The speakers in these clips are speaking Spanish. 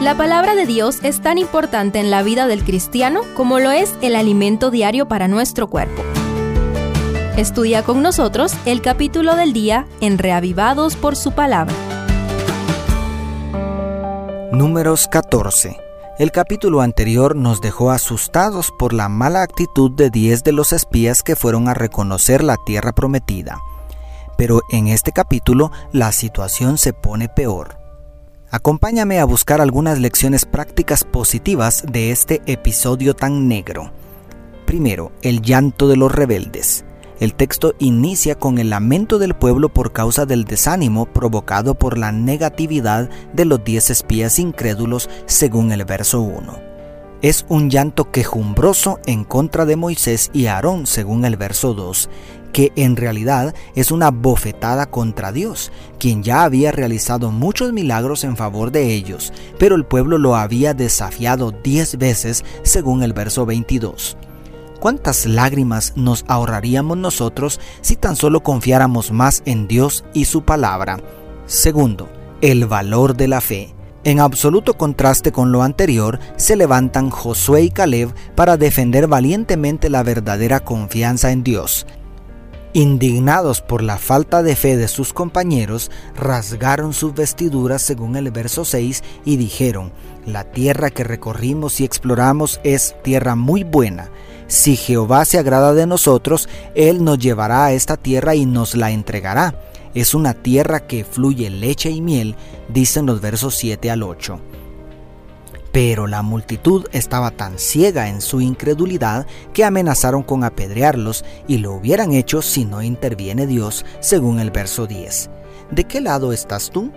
La palabra de Dios es tan importante en la vida del cristiano como lo es el alimento diario para nuestro cuerpo. Estudia con nosotros el capítulo del día en Reavivados por su palabra. Números 14. El capítulo anterior nos dejó asustados por la mala actitud de 10 de los espías que fueron a reconocer la tierra prometida. Pero en este capítulo la situación se pone peor. Acompáñame a buscar algunas lecciones prácticas positivas de este episodio tan negro. Primero, el llanto de los rebeldes. El texto inicia con el lamento del pueblo por causa del desánimo provocado por la negatividad de los diez espías incrédulos según el verso 1. Es un llanto quejumbroso en contra de Moisés y Aarón según el verso 2, que en realidad es una bofetada contra Dios, quien ya había realizado muchos milagros en favor de ellos, pero el pueblo lo había desafiado diez veces según el verso 22. ¿Cuántas lágrimas nos ahorraríamos nosotros si tan solo confiáramos más en Dios y su palabra? Segundo, el valor de la fe. En absoluto contraste con lo anterior, se levantan Josué y Caleb para defender valientemente la verdadera confianza en Dios. Indignados por la falta de fe de sus compañeros, rasgaron sus vestiduras según el verso 6 y dijeron, La tierra que recorrimos y exploramos es tierra muy buena si Jehová se agrada de nosotros, Él nos llevará a esta tierra y nos la entregará. Es una tierra que fluye leche y miel, dicen los versos 7 al 8. Pero la multitud estaba tan ciega en su incredulidad que amenazaron con apedrearlos y lo hubieran hecho si no interviene Dios, según el verso 10. ¿De qué lado estás tú?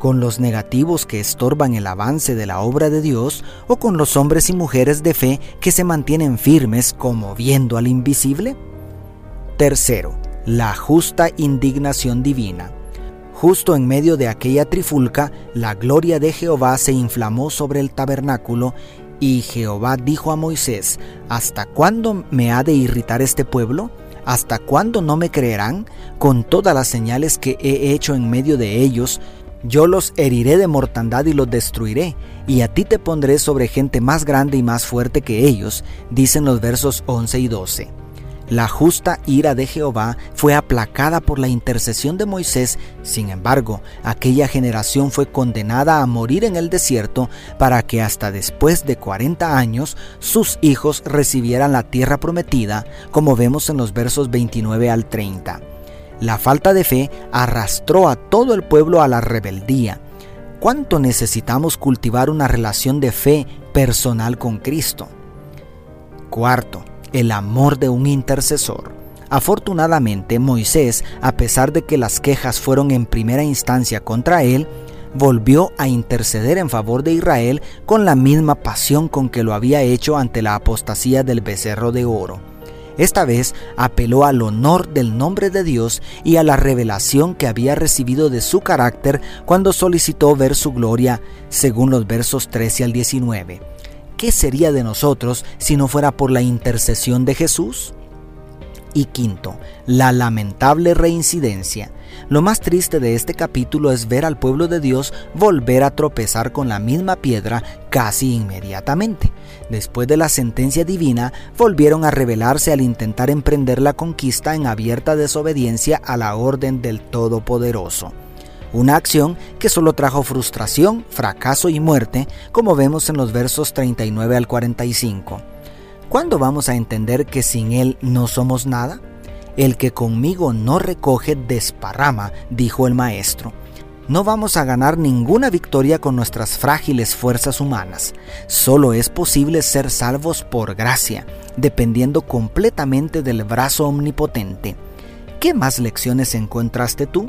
con los negativos que estorban el avance de la obra de Dios o con los hombres y mujeres de fe que se mantienen firmes como viendo al invisible? Tercero, la justa indignación divina. Justo en medio de aquella trifulca, la gloria de Jehová se inflamó sobre el tabernáculo y Jehová dijo a Moisés, ¿Hasta cuándo me ha de irritar este pueblo? ¿Hasta cuándo no me creerán con todas las señales que he hecho en medio de ellos? Yo los heriré de mortandad y los destruiré, y a ti te pondré sobre gente más grande y más fuerte que ellos, dicen los versos 11 y 12. La justa ira de Jehová fue aplacada por la intercesión de Moisés, sin embargo, aquella generación fue condenada a morir en el desierto para que hasta después de 40 años sus hijos recibieran la tierra prometida, como vemos en los versos 29 al 30. La falta de fe arrastró a todo el pueblo a la rebeldía. ¿Cuánto necesitamos cultivar una relación de fe personal con Cristo? Cuarto, el amor de un intercesor. Afortunadamente, Moisés, a pesar de que las quejas fueron en primera instancia contra él, volvió a interceder en favor de Israel con la misma pasión con que lo había hecho ante la apostasía del becerro de oro. Esta vez apeló al honor del nombre de Dios y a la revelación que había recibido de su carácter cuando solicitó ver su gloria, según los versos 13 al 19. ¿Qué sería de nosotros si no fuera por la intercesión de Jesús? Y quinto, la lamentable reincidencia. Lo más triste de este capítulo es ver al pueblo de Dios volver a tropezar con la misma piedra casi inmediatamente. Después de la sentencia divina, volvieron a rebelarse al intentar emprender la conquista en abierta desobediencia a la orden del Todopoderoso. Una acción que solo trajo frustración, fracaso y muerte, como vemos en los versos 39 al 45. ¿Cuándo vamos a entender que sin Él no somos nada? El que conmigo no recoge desparrama, dijo el maestro. No vamos a ganar ninguna victoria con nuestras frágiles fuerzas humanas. Solo es posible ser salvos por gracia, dependiendo completamente del brazo omnipotente. ¿Qué más lecciones encontraste tú?